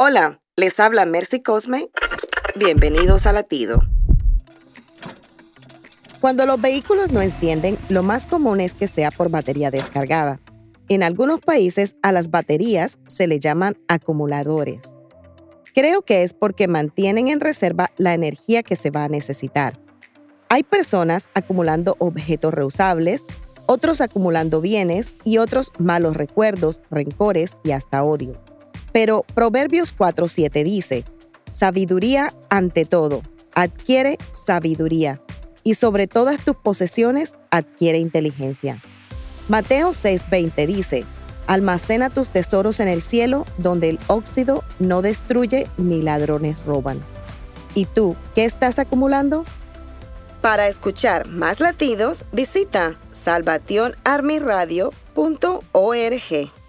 Hola, les habla Mercy Cosme. Bienvenidos a Latido. Cuando los vehículos no encienden, lo más común es que sea por batería descargada. En algunos países a las baterías se le llaman acumuladores. Creo que es porque mantienen en reserva la energía que se va a necesitar. Hay personas acumulando objetos reusables, otros acumulando bienes y otros malos recuerdos, rencores y hasta odio. Pero Proverbios 4.7 dice, Sabiduría ante todo, adquiere sabiduría y sobre todas tus posesiones adquiere inteligencia. Mateo 6:20 dice, Almacena tus tesoros en el cielo, donde el óxido no destruye ni ladrones roban. ¿Y tú qué estás acumulando? Para escuchar más latidos, visita salvationarmyradio.org.